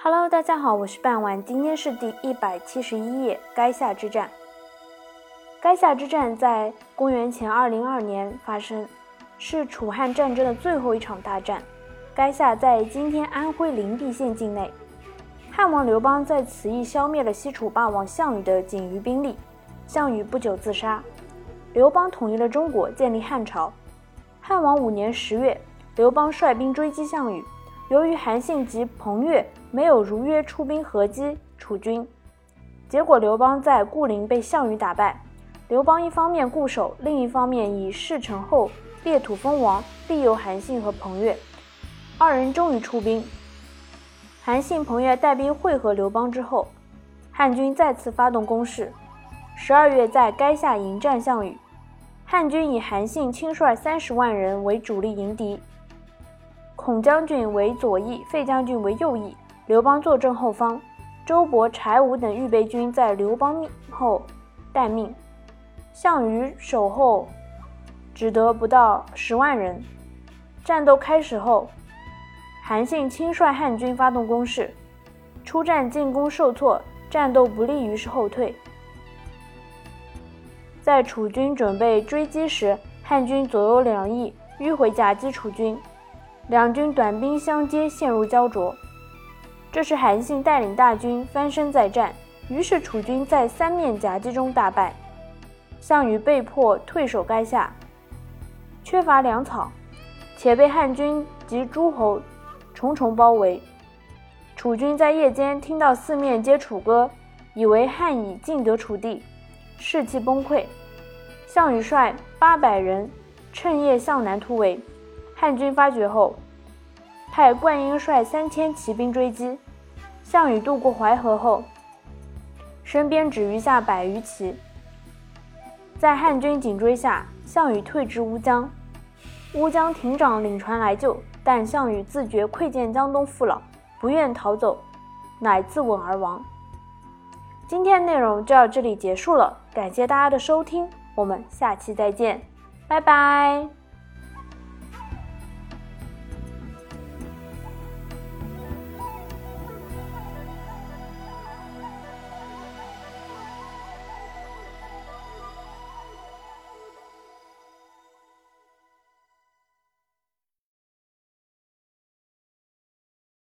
Hello，大家好，我是半晚，今天是第一百七十一页，垓下之战。垓下之战在公元前二零二年发生，是楚汉战争的最后一场大战。垓下在今天安徽灵璧县境内。汉王刘邦在此役消灭了西楚霸王项羽的仅余兵力，项羽不久自杀。刘邦统一了中国，建立汉朝。汉王五年十月，刘邦率兵追击项羽，由于韩信及彭越没有如约出兵合击楚军，结果刘邦在固陵被项羽打败。刘邦一方面固守，另一方面以事成后裂土封王，利诱韩信和彭越。二人终于出兵。韩信、彭越带兵会合刘邦之后，汉军再次发动攻势。十二月，在垓下迎战项羽，汉军以韩信亲率三十万人为主力迎敌，孔将军为左翼，费将军为右翼，刘邦坐镇后方，周勃、柴武等预备军在刘邦命后待命。项羽守候只得不到十万人。战斗开始后，韩信亲率汉军发动攻势，出战进攻受挫，战斗不利于是后退。在楚军准备追击时，汉军左右两翼迂回夹击楚军，两军短兵相接，陷入焦灼。这时韩信带领大军翻身再战，于是楚军在三面夹击中大败。项羽被迫退守垓下，缺乏粮草，且被汉军及诸侯重重包围。楚军在夜间听到四面皆楚歌，以为汉已尽得楚地，士气崩溃。项羽率八百人趁夜向南突围，汉军发觉后，派灌婴率三千骑兵追击。项羽渡过淮河后，身边只余下百余骑。在汉军紧追下，项羽退至乌江。乌江亭长领船来救，但项羽自觉窥见江东父老，不愿逃走，乃自刎而亡。今天内容就到这里结束了，感谢大家的收听，我们下期再见，拜拜。